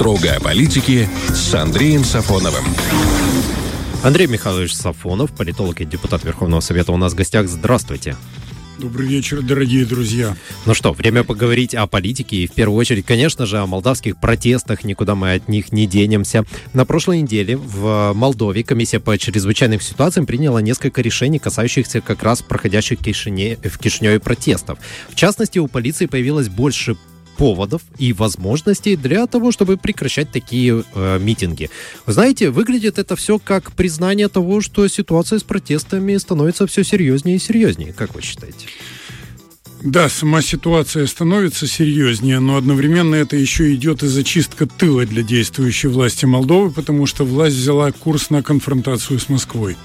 Строго о политике с Андреем Сафоновым. Андрей Михайлович Сафонов, политолог и депутат Верховного Совета у нас в гостях. Здравствуйте. Добрый вечер, дорогие друзья. Ну что, время поговорить о политике и в первую очередь, конечно же, о молдавских протестах. Никуда мы от них не денемся. На прошлой неделе в Молдове комиссия по чрезвычайным ситуациям приняла несколько решений, касающихся как раз проходящих в Кишине, в Кишиневе протестов. В частности, у полиции появилось больше поводов и возможностей для того, чтобы прекращать такие э, митинги. Знаете, выглядит это все как признание того, что ситуация с протестами становится все серьезнее и серьезнее. Как вы считаете? Да, сама ситуация становится серьезнее, но одновременно это еще идет и зачистка тыла для действующей власти Молдовы, потому что власть взяла курс на конфронтацию с Москвой.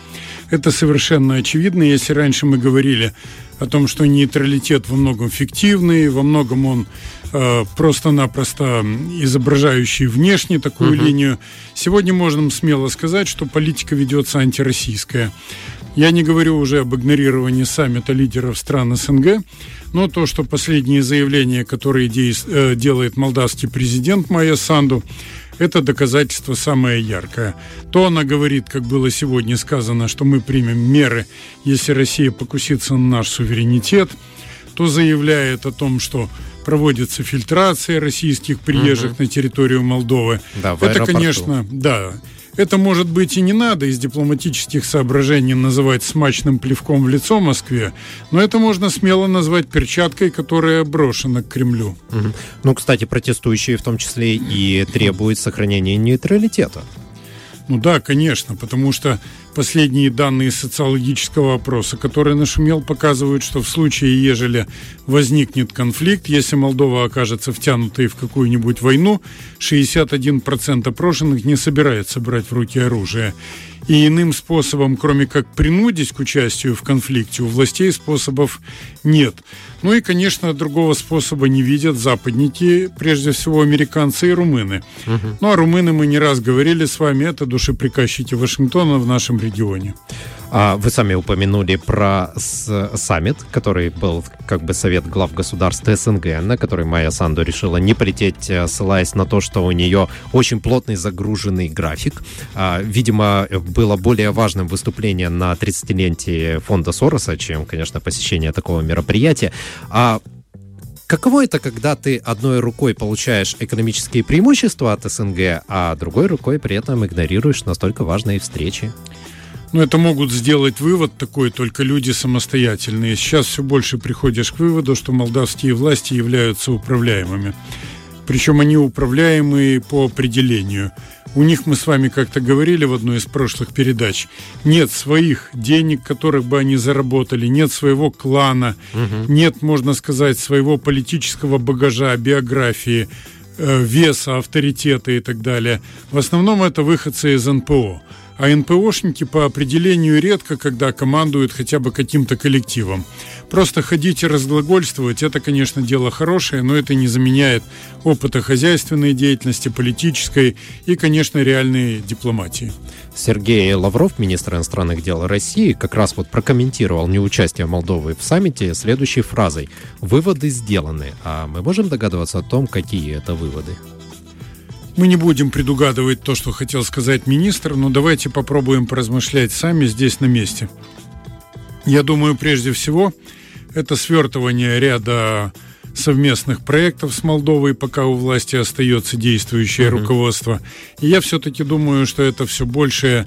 Это совершенно очевидно. Если раньше мы говорили о том, что нейтралитет во многом фиктивный, во многом он просто-напросто изображающий внешне такую угу. линию, сегодня можно смело сказать, что политика ведется антироссийская. Я не говорю уже об игнорировании саммита лидеров стран СНГ, но то, что последние заявления, которые э, делает молдавский президент Майя Санду, это доказательство самое яркое. То она говорит, как было сегодня сказано, что мы примем меры, если Россия покусится на наш суверенитет, то заявляет о том, что проводится фильтрация российских приезжих угу. на территорию Молдовы. Да, это, конечно, да, это, может быть, и не надо из дипломатических соображений называть смачным плевком в лицо Москве, но это можно смело назвать перчаткой, которая брошена к Кремлю. Угу. Ну, кстати, протестующие в том числе и требуют сохранения нейтралитета. Ну да, конечно, потому что последние данные социологического опроса, который нашумел, показывают, что в случае, ежели возникнет конфликт, если Молдова окажется втянутой в какую-нибудь войну, 61% опрошенных не собирается брать в руки оружие. И иным способом, кроме как принудить к участию в конфликте, у властей способов нет. Ну и, конечно, другого способа не видят западники, прежде всего американцы и румыны. Угу. Ну а румыны мы не раз говорили с вами, это душеприказчики Вашингтона в нашем регионе. А вы сами упомянули про саммит, который был как бы совет глав государств СНГ, на который Майя Санду решила не полететь, э, ссылаясь на то, что у нее очень плотный загруженный график. А, видимо, было более важным выступление на 30-летие фонда Сороса, чем, конечно, посещение такого мероприятия. А Каково это, когда ты одной рукой получаешь экономические преимущества от СНГ, а другой рукой при этом игнорируешь настолько важные встречи? Ну, это могут сделать вывод такой только люди самостоятельные. Сейчас все больше приходишь к выводу, что молдавские власти являются управляемыми. Причем они управляемые по определению. У них мы с вами как-то говорили в одной из прошлых передач. Нет своих денег, которых бы они заработали, нет своего клана, угу. нет, можно сказать, своего политического багажа, биографии, э, веса, авторитета и так далее. В основном это выходцы из НПО. А НПОшники по определению редко, когда командуют хотя бы каким-то коллективом. Просто ходить и разглагольствовать – это, конечно, дело хорошее, но это не заменяет опыта хозяйственной деятельности, политической и, конечно, реальной дипломатии. Сергей Лавров, министр иностранных дел России, как раз вот прокомментировал неучастие Молдовы в саммите следующей фразой «Выводы сделаны». А мы можем догадываться о том, какие это выводы? Мы не будем предугадывать то, что хотел сказать министр, но давайте попробуем поразмышлять сами здесь на месте. Я думаю, прежде всего, это свертывание ряда совместных проектов с Молдовой, пока у власти остается действующее mm-hmm. руководство. И я все-таки думаю, что это все больше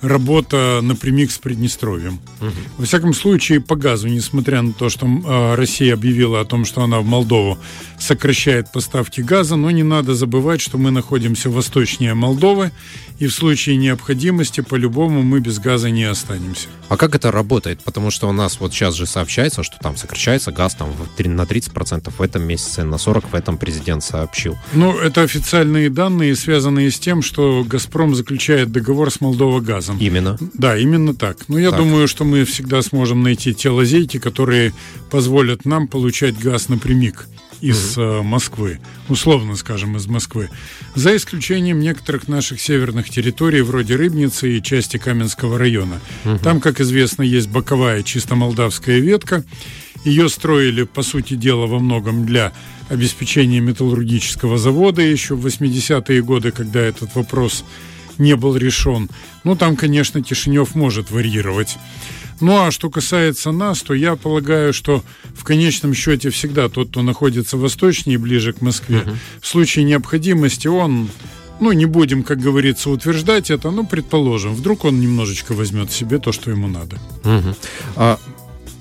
работа напрямик с Приднестровьем. Угу. Во всяком случае, по газу, несмотря на то, что э, Россия объявила о том, что она в Молдову сокращает поставки газа, но не надо забывать, что мы находимся восточнее Молдовы, и в случае необходимости, по-любому, мы без газа не останемся. А как это работает? Потому что у нас вот сейчас же сообщается, что там сокращается газ там, на 30% в этом месяце, на 40% в этом президент сообщил. Ну, это официальные данные, связанные с тем, что «Газпром» заключает договор с Молдова газом. Именно. Да, именно так. Но я так. думаю, что мы всегда сможем найти те лазейки, которые позволят нам получать газ напрямик из угу. Москвы, условно скажем, из Москвы, за исключением некоторых наших северных территорий, вроде Рыбницы и части Каменского района. Угу. Там, как известно, есть боковая чисто молдавская ветка. Ее строили, по сути дела, во многом для обеспечения металлургического завода еще в 80-е годы, когда этот вопрос не был решен. Ну, там, конечно, Кишинев может варьировать. Ну, а что касается нас, то я полагаю, что в конечном счете всегда тот, кто находится восточнее ближе к Москве, uh-huh. в случае необходимости он ну, не будем, как говорится, утверждать это, но предположим, вдруг он немножечко возьмет себе то, что ему надо. Угу. А,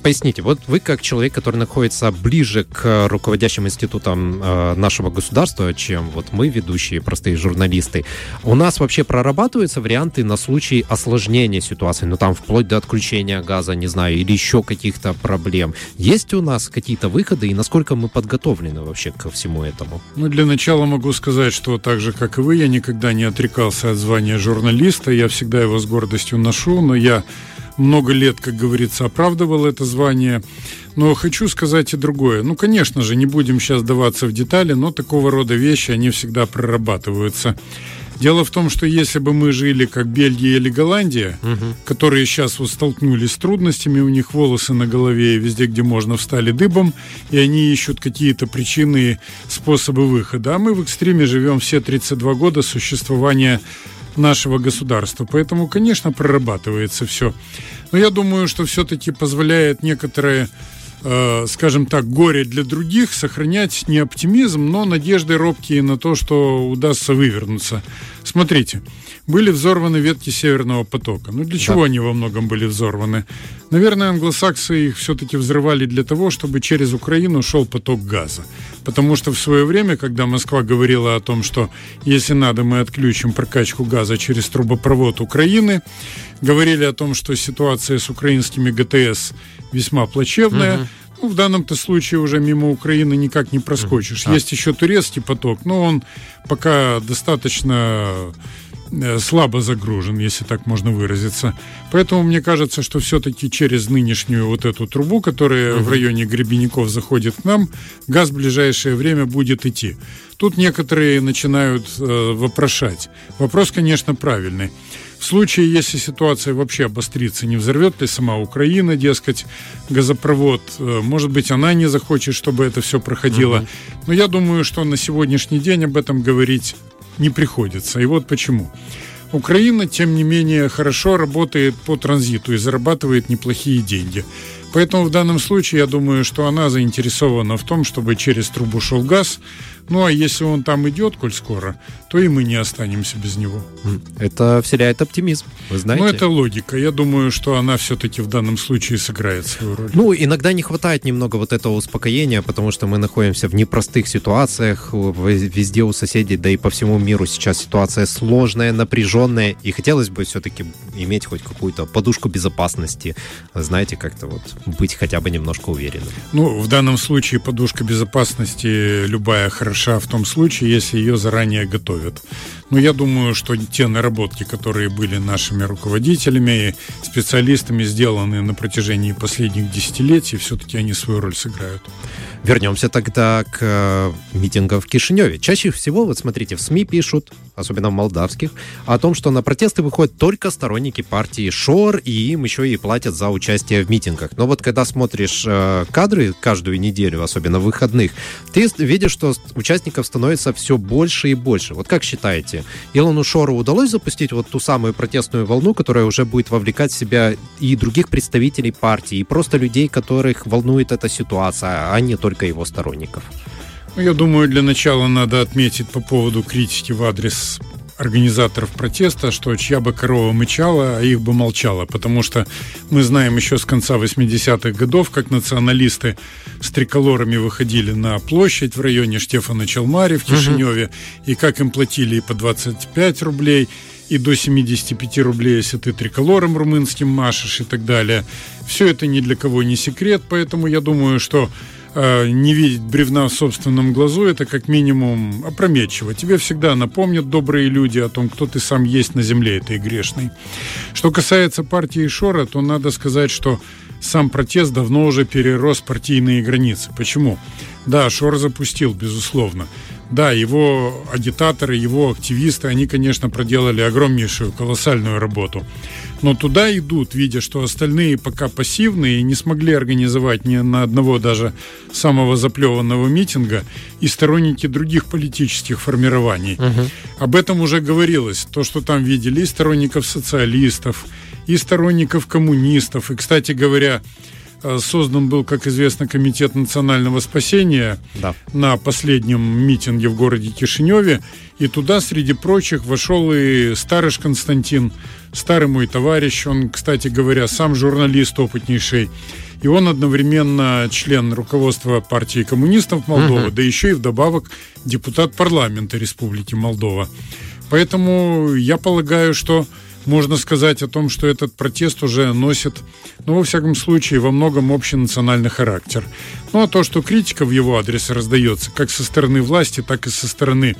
поясните, вот вы как человек, который находится ближе к руководящим институтам э, нашего государства, чем вот мы, ведущие простые журналисты, у нас вообще прорабатываются варианты на случай осложнения ситуации, ну там вплоть до отключения газа, не знаю, или еще каких-то проблем. Есть у нас какие-то выходы и насколько мы подготовлены вообще ко всему этому? Ну, для начала могу сказать, что так же, как и вы, я никогда не отрекался от звания журналиста, я всегда его с гордостью ношу, но я много лет, как говорится, оправдывал это звание. Но хочу сказать и другое. Ну, конечно же, не будем сейчас даваться в детали, но такого рода вещи, они всегда прорабатываются. Дело в том, что если бы мы жили как Бельгия или Голландия, угу. которые сейчас вот столкнулись с трудностями, у них волосы на голове и везде, где можно, встали дыбом, и они ищут какие-то причины и способы выхода. А мы в экстриме живем все 32 года существования нашего государства. Поэтому, конечно, прорабатывается все. Но я думаю, что все-таки позволяет некоторые э, скажем так, горе для других, сохранять не оптимизм, но надежды робкие на то, что удастся вывернуться. Смотрите, были взорваны ветки Северного потока. Ну, для чего да. они во многом были взорваны? Наверное, англосаксы их все-таки взрывали для того, чтобы через Украину шел поток газа. Потому что в свое время, когда Москва говорила о том, что если надо, мы отключим прокачку газа через трубопровод Украины, говорили о том, что ситуация с украинскими ГТС весьма плачевная, угу. Ну, в данном-то случае уже мимо Украины никак не проскочишь. А. Есть еще турецкий поток, но он пока достаточно Э, слабо загружен, если так можно выразиться. Поэтому мне кажется, что все-таки через нынешнюю вот эту трубу, которая угу. в районе Гребенников заходит к нам, газ в ближайшее время будет идти. Тут некоторые начинают э, вопрошать. Вопрос, конечно, правильный. В случае, если ситуация вообще обострится, не взорвет ли сама Украина, дескать, газопровод, э, может быть, она не захочет, чтобы это все проходило. Угу. Но я думаю, что на сегодняшний день об этом говорить не приходится. И вот почему. Украина, тем не менее, хорошо работает по транзиту и зарабатывает неплохие деньги. Поэтому в данном случае я думаю, что она заинтересована в том, чтобы через трубу шел газ, ну а если он там идет, коль скоро, то и мы не останемся без него. Это вселяет оптимизм, вы знаете. Ну это логика. Я думаю, что она все-таки в данном случае сыграет свою роль. Ну, иногда не хватает немного вот этого успокоения, потому что мы находимся в непростых ситуациях, везде у соседей, да и по всему миру сейчас ситуация сложная, напряженная, и хотелось бы все-таки иметь хоть какую-то подушку безопасности, знаете, как-то вот быть хотя бы немножко уверенным. Ну, в данном случае подушка безопасности любая хороша в том случае, если ее заранее готовят. Но я думаю, что те наработки, которые были нашими руководителями и специалистами сделаны на протяжении последних десятилетий, все-таки они свою роль сыграют. Вернемся тогда к э, митингам в Кишиневе. Чаще всего, вот смотрите, в СМИ пишут, особенно в молдавских, о том, что на протесты выходят только сторонники партии ШОР, и им еще и платят за участие в митингах. Но вот когда смотришь э, кадры каждую неделю, особенно выходных, ты видишь, что участников становится все больше и больше. Вот как считаете, Илону Шору удалось запустить вот ту самую протестную волну, которая уже будет вовлекать в себя и других представителей партии, и просто людей, которых волнует эта ситуация, а не только только его сторонников. Ну, я думаю, для начала надо отметить по поводу критики в адрес организаторов протеста, что чья бы корова мычала, а их бы молчала, потому что мы знаем еще с конца 80-х годов, как националисты с триколорами выходили на площадь в районе Штефана Челмари в Кишиневе, угу. и как им платили и по 25 рублей, и до 75 рублей, если ты триколором румынским машешь и так далее. Все это ни для кого не секрет, поэтому я думаю, что не видеть бревна в собственном глазу, это как минимум опрометчиво. Тебе всегда напомнят добрые люди о том, кто ты сам есть на земле этой грешной. Что касается партии Шора, то надо сказать, что сам протест давно уже перерос партийные границы. Почему? Да, Шор запустил, безусловно. Да, его агитаторы, его активисты, они, конечно, проделали огромнейшую, колоссальную работу. Но туда идут, видя, что остальные пока пассивные и не смогли организовать ни на одного даже самого заплеванного митинга и сторонники других политических формирований. Угу. Об этом уже говорилось. То, что там видели и сторонников социалистов, и сторонников коммунистов. И, кстати говоря, создан был, как известно, Комитет национального спасения да. на последнем митинге в городе Кишиневе. И туда, среди прочих, вошел и Старыш Константин, старый мой товарищ. Он, кстати говоря, сам журналист опытнейший. И он одновременно член руководства партии коммунистов Молдовы, угу. да еще и вдобавок депутат парламента Республики Молдова. Поэтому я полагаю, что можно сказать о том, что этот протест уже носит, ну, во всяком случае, во многом общенациональный характер. Ну, а то, что критика в его адрес раздается как со стороны власти, так и со стороны,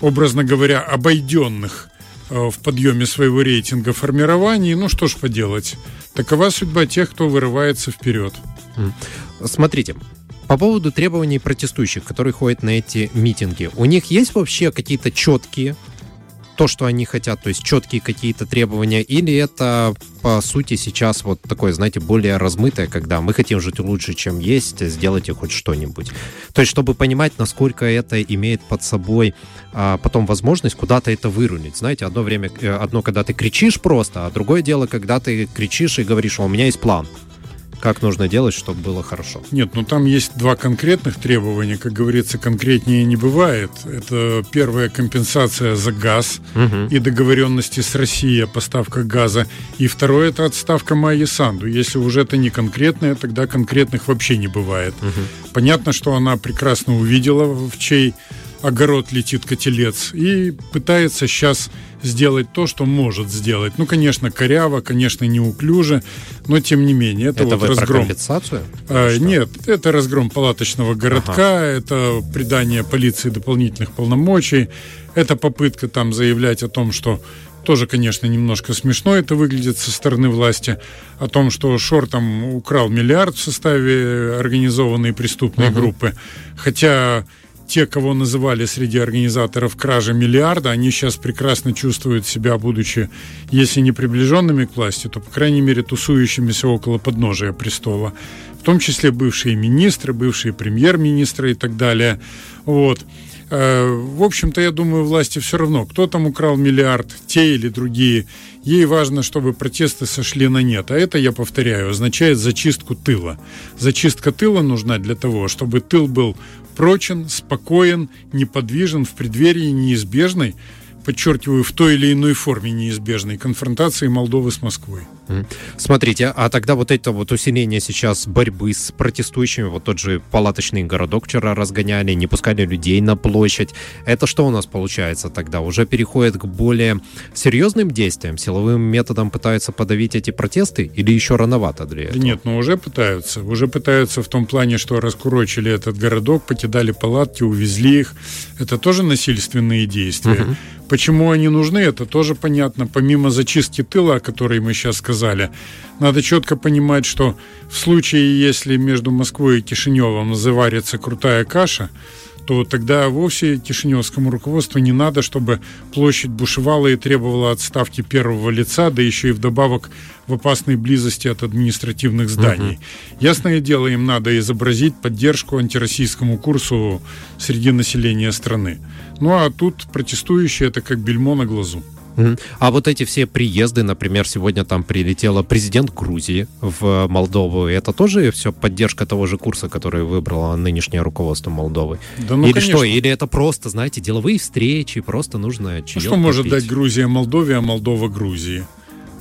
образно говоря, обойденных э, в подъеме своего рейтинга формирований, ну, что ж поделать. Такова судьба тех, кто вырывается вперед. Смотрите, по поводу требований протестующих, которые ходят на эти митинги, у них есть вообще какие-то четкие то, что они хотят, то есть четкие какие-то требования, или это, по сути, сейчас вот такое, знаете, более размытое, когда мы хотим жить лучше, чем есть, сделайте хоть что-нибудь. То есть, чтобы понимать, насколько это имеет под собой а, потом возможность куда-то это вырулить. Знаете, одно время, э, одно, когда ты кричишь просто, а другое дело, когда ты кричишь и говоришь, у меня есть план как нужно делать, чтобы было хорошо? Нет, ну там есть два конкретных требования. Как говорится, конкретнее не бывает. Это первая компенсация за газ угу. и договоренности с Россией о поставках газа. И второе это отставка Майи Санду. Если уже это не конкретное, тогда конкретных вообще не бывает. Угу. Понятно, что она прекрасно увидела, в чей огород летит котелец и пытается сейчас сделать то, что может сделать. Ну, конечно, коряво, конечно, неуклюже, но тем не менее. Это, это вот разгром. Про компенсацию? А, нет, это разгром палаточного городка, ага. это придание полиции дополнительных полномочий, это попытка там заявлять о том, что тоже, конечно, немножко смешно это выглядит со стороны власти, о том, что Шор там украл миллиард в составе организованной преступной uh группы. Хотя те, кого называли среди организаторов кражи миллиарда, они сейчас прекрасно чувствуют себя, будучи, если не приближенными к власти, то, по крайней мере, тусующимися около подножия престола. В том числе бывшие министры, бывшие премьер-министры и так далее. Вот. Э, в общем-то, я думаю, власти все равно, кто там украл миллиард, те или другие. Ей важно, чтобы протесты сошли на нет. А это, я повторяю, означает зачистку тыла. Зачистка тыла нужна для того, чтобы тыл был прочен, спокоен, неподвижен в преддверии неизбежной, подчеркиваю, в той или иной форме неизбежной конфронтации Молдовы с Москвой. Смотрите, а тогда вот это вот усиление сейчас борьбы с протестующими, вот тот же палаточный городок вчера разгоняли, не пускали людей на площадь. Это что у нас получается тогда? Уже переходит к более серьезным действиям? Силовым методом пытаются подавить эти протесты или еще рановато для этого? Нет, ну уже пытаются. Уже пытаются в том плане, что раскурочили этот городок, покидали палатки, увезли их. Это тоже насильственные действия. Угу. Почему они нужны, это тоже понятно. Помимо зачистки тыла, о которой мы сейчас сказали, надо четко понимать, что в случае, если между Москвой и Кишиневым заварится крутая каша, то тогда вовсе кишиневскому руководству не надо, чтобы площадь бушевала и требовала отставки первого лица, да еще и вдобавок в опасной близости от административных зданий. Угу. Ясное дело, им надо изобразить поддержку антироссийскому курсу среди населения страны. Ну а тут протестующие это как бельмо на глазу. А вот эти все приезды, например, сегодня там прилетела президент Грузии в Молдову, это тоже все поддержка того же курса, который выбрало нынешнее руководство Молдовы? Да, ну, Или конечно. что? Или это просто, знаете, деловые встречи, просто нужно чаек а Что может дать Грузия Молдове, а Молдова Грузии?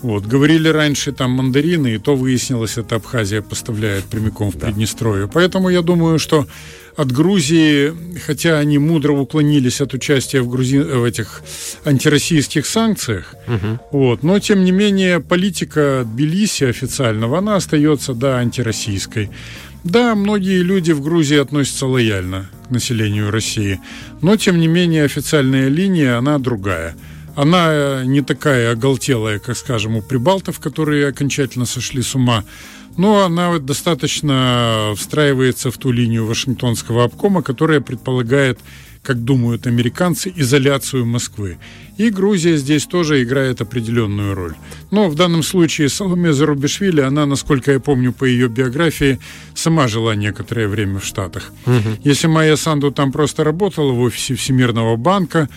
Вот. Говорили раньше там мандарины, и то выяснилось, это Абхазия поставляет прямиком в да. Приднестровье. Поэтому я думаю, что от Грузии, хотя они мудро уклонились от участия в, грузи... в этих антироссийских санкциях, угу. вот, но тем не менее политика Тбилиси официального, она остается, да, антироссийской. Да, многие люди в Грузии относятся лояльно к населению России, но тем не менее официальная линия, она другая – она э, не такая оголтелая, как, скажем, у прибалтов, которые окончательно сошли с ума, но она достаточно встраивается в ту линию Вашингтонского обкома, которая предполагает как думают американцы, изоляцию Москвы. И Грузия здесь тоже играет определенную роль. Но в данном случае Соломе Зарубишвили, она, насколько я помню по ее биографии, сама жила некоторое время в Штатах. Угу. Если Майя Санду там просто работала в офисе Всемирного банка,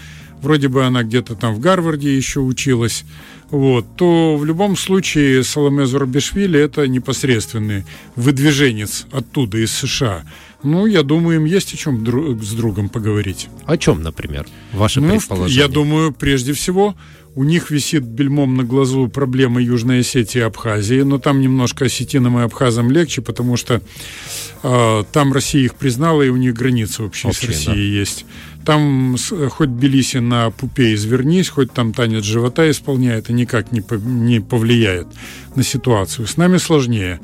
вроде бы она где-то там в Гарварде еще училась, вот, то в любом случае Соломе Зарубишвили это непосредственный выдвиженец оттуда, из США. Ну, я думаю, им есть о чем друг с другом поговорить. О чем, например? Ваше ну, предположение? Я думаю, прежде всего, у них висит бельмом на глазу проблема Южной Осетии и Абхазии, но там немножко осетинам и абхазам легче, потому что э, там Россия их признала, и у них граница вообще Общая, с Россией да. есть. Там хоть Белиси на пупе извернись, хоть там танец живота исполняет, и никак не, по, не повлияет на ситуацию. С нами сложнее.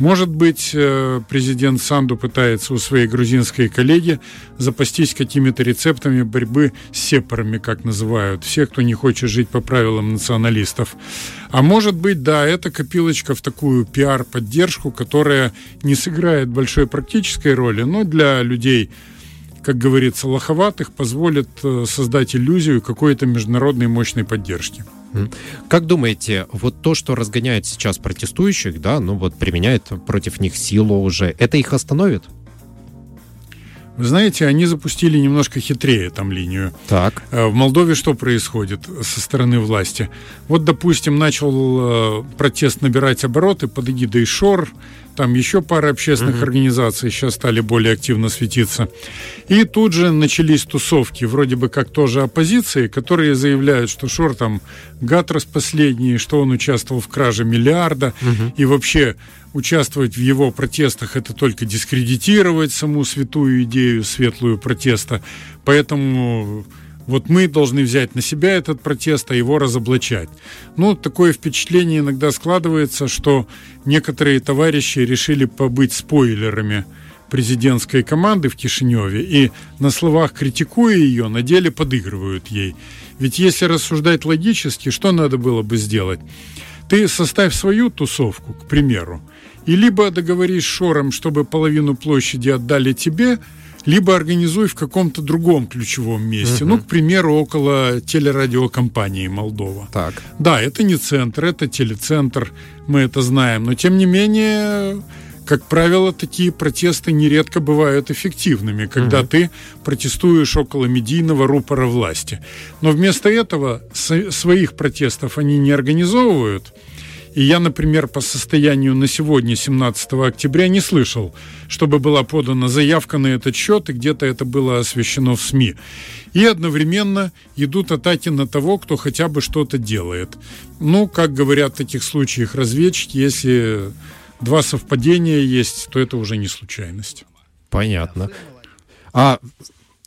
Может быть, э, президент Санду пытается у своей грузинской коллеги запастись какими-то рецептами борьбы с сепарами, как называют, все, кто не хочет жить по правилам националистов. А может быть, да, это копилочка в такую пиар-поддержку, которая не сыграет большой практической роли, но для людей, как говорится, лоховатых, позволит э, создать иллюзию какой-то международной мощной поддержки. Как думаете, вот то, что разгоняет сейчас протестующих, да, ну вот применяет против них силу уже, это их остановит? Вы знаете, они запустили немножко хитрее там линию. Так. Э, в Молдове что происходит со стороны власти? Вот, допустим, начал э, протест набирать обороты под эгидой ШОР, там еще пара общественных угу. организаций сейчас стали более активно светиться. И тут же начались тусовки, вроде бы как тоже оппозиции, которые заявляют, что Шор там гад последний, что он участвовал в краже миллиарда, угу. и вообще участвовать в его протестах это только дискредитировать саму святую идею, светлую протеста. Поэтому вот мы должны взять на себя этот протест, а его разоблачать. Ну, такое впечатление иногда складывается, что некоторые товарищи решили побыть спойлерами президентской команды в Кишиневе и на словах критикуя ее, на деле подыгрывают ей. Ведь если рассуждать логически, что надо было бы сделать? Ты составь свою тусовку, к примеру, и либо договорись с Шором, чтобы половину площади отдали тебе – либо организуй в каком-то другом ключевом месте. Угу. Ну, к примеру, около телерадиокомпании Молдова. Так. Да, это не центр, это телецентр, мы это знаем. Но, тем не менее, как правило, такие протесты нередко бывают эффективными, когда угу. ты протестуешь около медийного рупора власти. Но вместо этого своих протестов они не организовывают – и я, например, по состоянию на сегодня, 17 октября, не слышал, чтобы была подана заявка на этот счет, и где-то это было освещено в СМИ. И одновременно идут атаки на того, кто хотя бы что-то делает. Ну, как говорят в таких случаях разведчики, если два совпадения есть, то это уже не случайность. Понятно. А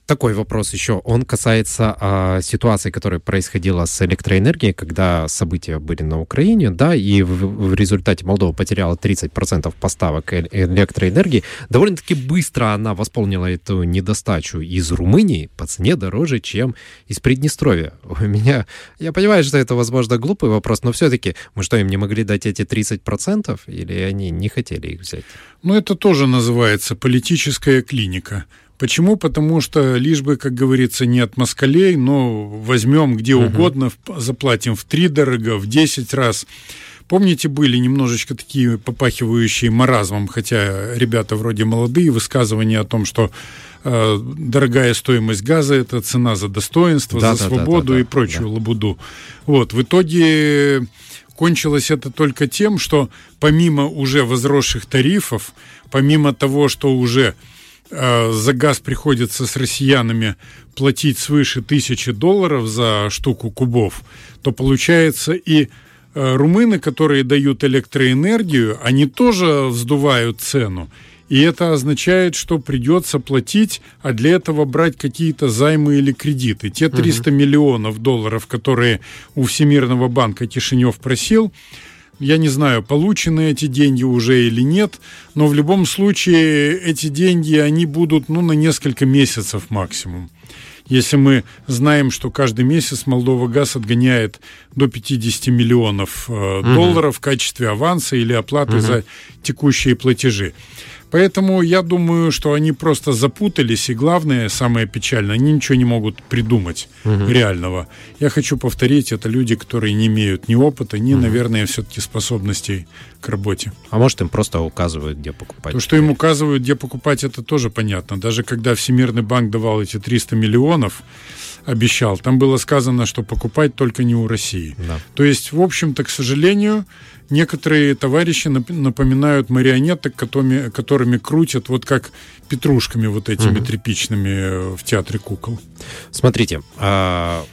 такой вопрос еще. Он касается а, ситуации, которая происходила с электроэнергией, когда события были на Украине, да, и в, в результате Молдова потеряла 30% поставок электроэнергии. Довольно-таки быстро она восполнила эту недостачу из Румынии по цене дороже, чем из Приднестровья. У меня... Я понимаю, что это, возможно, глупый вопрос, но все-таки мы что, им не могли дать эти 30%? Или они не хотели их взять? Ну, это тоже называется политическая клиника. Почему? Потому что лишь бы, как говорится, не от москалей, но возьмем где угу. угодно, заплатим в три дорого, в десять раз. Помните, были немножечко такие попахивающие маразмом, хотя ребята вроде молодые, высказывания о том, что э, дорогая стоимость газа – это цена за достоинство, да, за да, свободу да, да, и прочую да. лабуду. Вот, в итоге кончилось это только тем, что помимо уже возросших тарифов, помимо того, что уже за газ приходится с россиянами платить свыше тысячи долларов за штуку кубов, то получается и э, румыны, которые дают электроэнергию, они тоже вздувают цену. И это означает, что придется платить, а для этого брать какие-то займы или кредиты. Те 300 угу. миллионов долларов, которые у Всемирного банка Кишинев просил, я не знаю, получены эти деньги уже или нет, но в любом случае эти деньги, они будут ну, на несколько месяцев максимум. Если мы знаем, что каждый месяц Молдова газ отгоняет до 50 миллионов э, угу. долларов в качестве аванса или оплаты угу. за текущие платежи. Поэтому я думаю, что они просто запутались, и главное, самое печальное, они ничего не могут придумать угу. реального. Я хочу повторить, это люди, которые не имеют ни опыта, ни, угу. наверное, все-таки способностей к работе. А может, им просто указывают, где покупать? То, что им указывают, где покупать, это тоже понятно. Даже когда Всемирный банк давал эти 300 миллионов, обещал, там было сказано, что покупать только не у России. Да. То есть, в общем-то, к сожалению, некоторые товарищи напоминают марионеток, которыми, которыми крутят вот как петрушками вот этими угу. тряпичными в театре кукол. Смотрите, а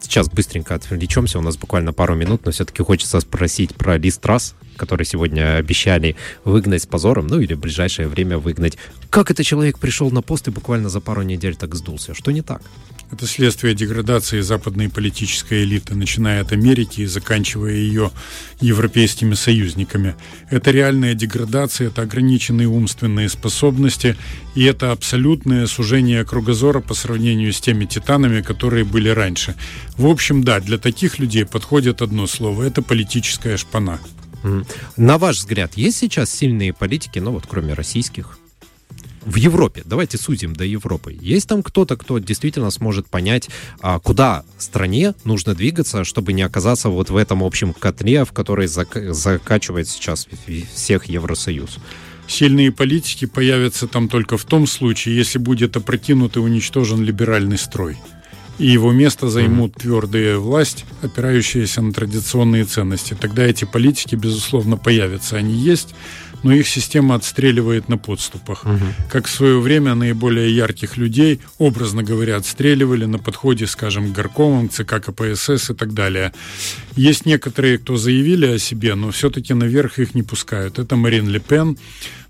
сейчас быстренько отвлечемся, у нас буквально пару минут, но все-таки хочется спросить про лист раз, который сегодня обещали выгнать с позором, ну или в ближайшее время выгнать. Как этот человек пришел на пост и буквально за пару недель так сдулся? Что не так? Это следствие деградации западной политической элиты, начиная от Америки и заканчивая ее европейскими союзниками. Это реальная деградация, это ограниченные умственные способности, и это абсолютное сужение кругозора по сравнению с теми титанами, которые были раньше. В общем, да, для таких людей подходит одно слово – это политическая шпана. На ваш взгляд, есть сейчас сильные политики, ну вот кроме российских, в Европе, давайте сузим до Европы, есть там кто-то, кто действительно сможет понять, а, куда стране нужно двигаться, чтобы не оказаться вот в этом общем котле, в который зак- закачивает сейчас всех Евросоюз? Сильные политики появятся там только в том случае, если будет опрокинут и уничтожен либеральный строй. И его место займут твердые власть, опирающиеся на традиционные ценности. Тогда эти политики, безусловно, появятся. Они есть, но их система отстреливает на подступах. Угу. Как в свое время наиболее ярких людей, образно говоря, отстреливали на подходе, скажем, к горкомам, ЦК КПСС и так далее. Есть некоторые, кто заявили о себе, но все-таки наверх их не пускают. Это Марин Ле Пен,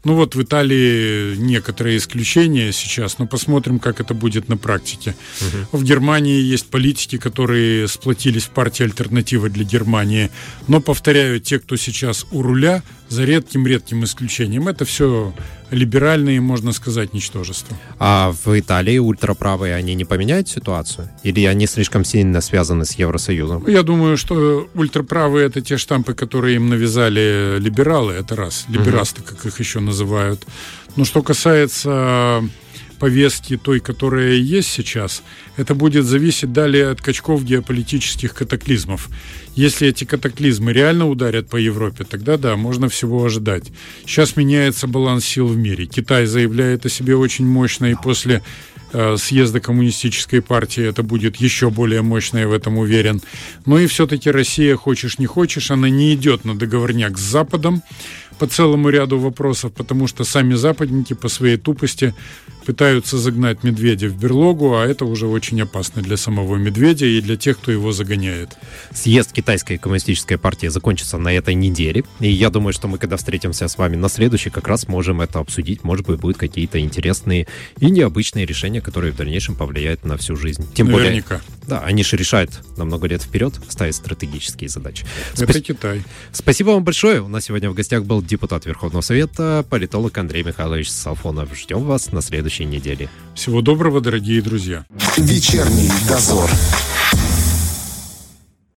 ну вот в Италии некоторые исключения сейчас, но посмотрим, как это будет на практике. Угу. В Германии есть политики, которые сплотились в партии альтернативы для Германии. Но, повторяю, те, кто сейчас у руля, за редким-редким исключением, это все либеральные, можно сказать, ничтожества. А в Италии ультраправые, они не поменяют ситуацию? Или они слишком сильно связаны с Евросоюзом? Я думаю, что ультраправые это те штампы, которые им навязали либералы, это раз. Либерасты, угу. как их еще называют. Но что касается повестки той, которая есть сейчас, это будет зависеть далее от качков геополитических катаклизмов. Если эти катаклизмы реально ударят по Европе, тогда да, можно всего ожидать. Сейчас меняется баланс сил в мире. Китай заявляет о себе очень мощно, и после съезда коммунистической партии это будет еще более мощно, я в этом уверен. Но и все-таки Россия, хочешь не хочешь, она не идет на договорняк с Западом по целому ряду вопросов, потому что сами западники по своей тупости пытаются загнать медведя в берлогу, а это уже очень опасно для самого медведя и для тех, кто его загоняет. Съезд китайской коммунистической партии закончится на этой неделе, и я думаю, что мы, когда встретимся с вами на следующий, как раз можем это обсудить. Может быть, будут какие-то интересные и необычные решения, которые в дальнейшем повлияют на всю жизнь. Тем Наверняка. более, да, они же решают на много лет вперед, ставят стратегические задачи. Это Спас... Китай. Спасибо вам большое. У нас сегодня в гостях был депутат Верховного Совета, политолог Андрей Михайлович Сафонов. Ждем вас на следующей неделе. Всего доброго, дорогие друзья. Вечерний дозор.